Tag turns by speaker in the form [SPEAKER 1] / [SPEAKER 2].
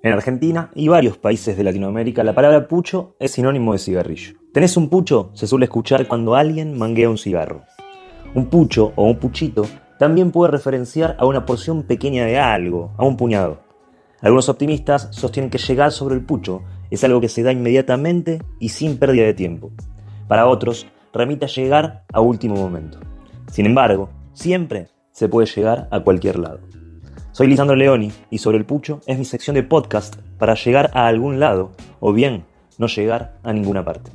[SPEAKER 1] En Argentina y varios países de Latinoamérica la palabra pucho es sinónimo de cigarrillo. ¿Tenés un pucho? Se suele escuchar cuando alguien manguea un cigarro. Un pucho o un puchito también puede referenciar a una porción pequeña de algo, a un puñado. Algunos optimistas sostienen que llegar sobre el pucho es algo que se da inmediatamente y sin pérdida de tiempo. Para otros, remite a llegar a último momento. Sin embargo, siempre se puede llegar a cualquier lado. Soy Lisandro Leoni y sobre el pucho es mi sección de podcast para llegar a algún lado o bien no llegar a ninguna parte.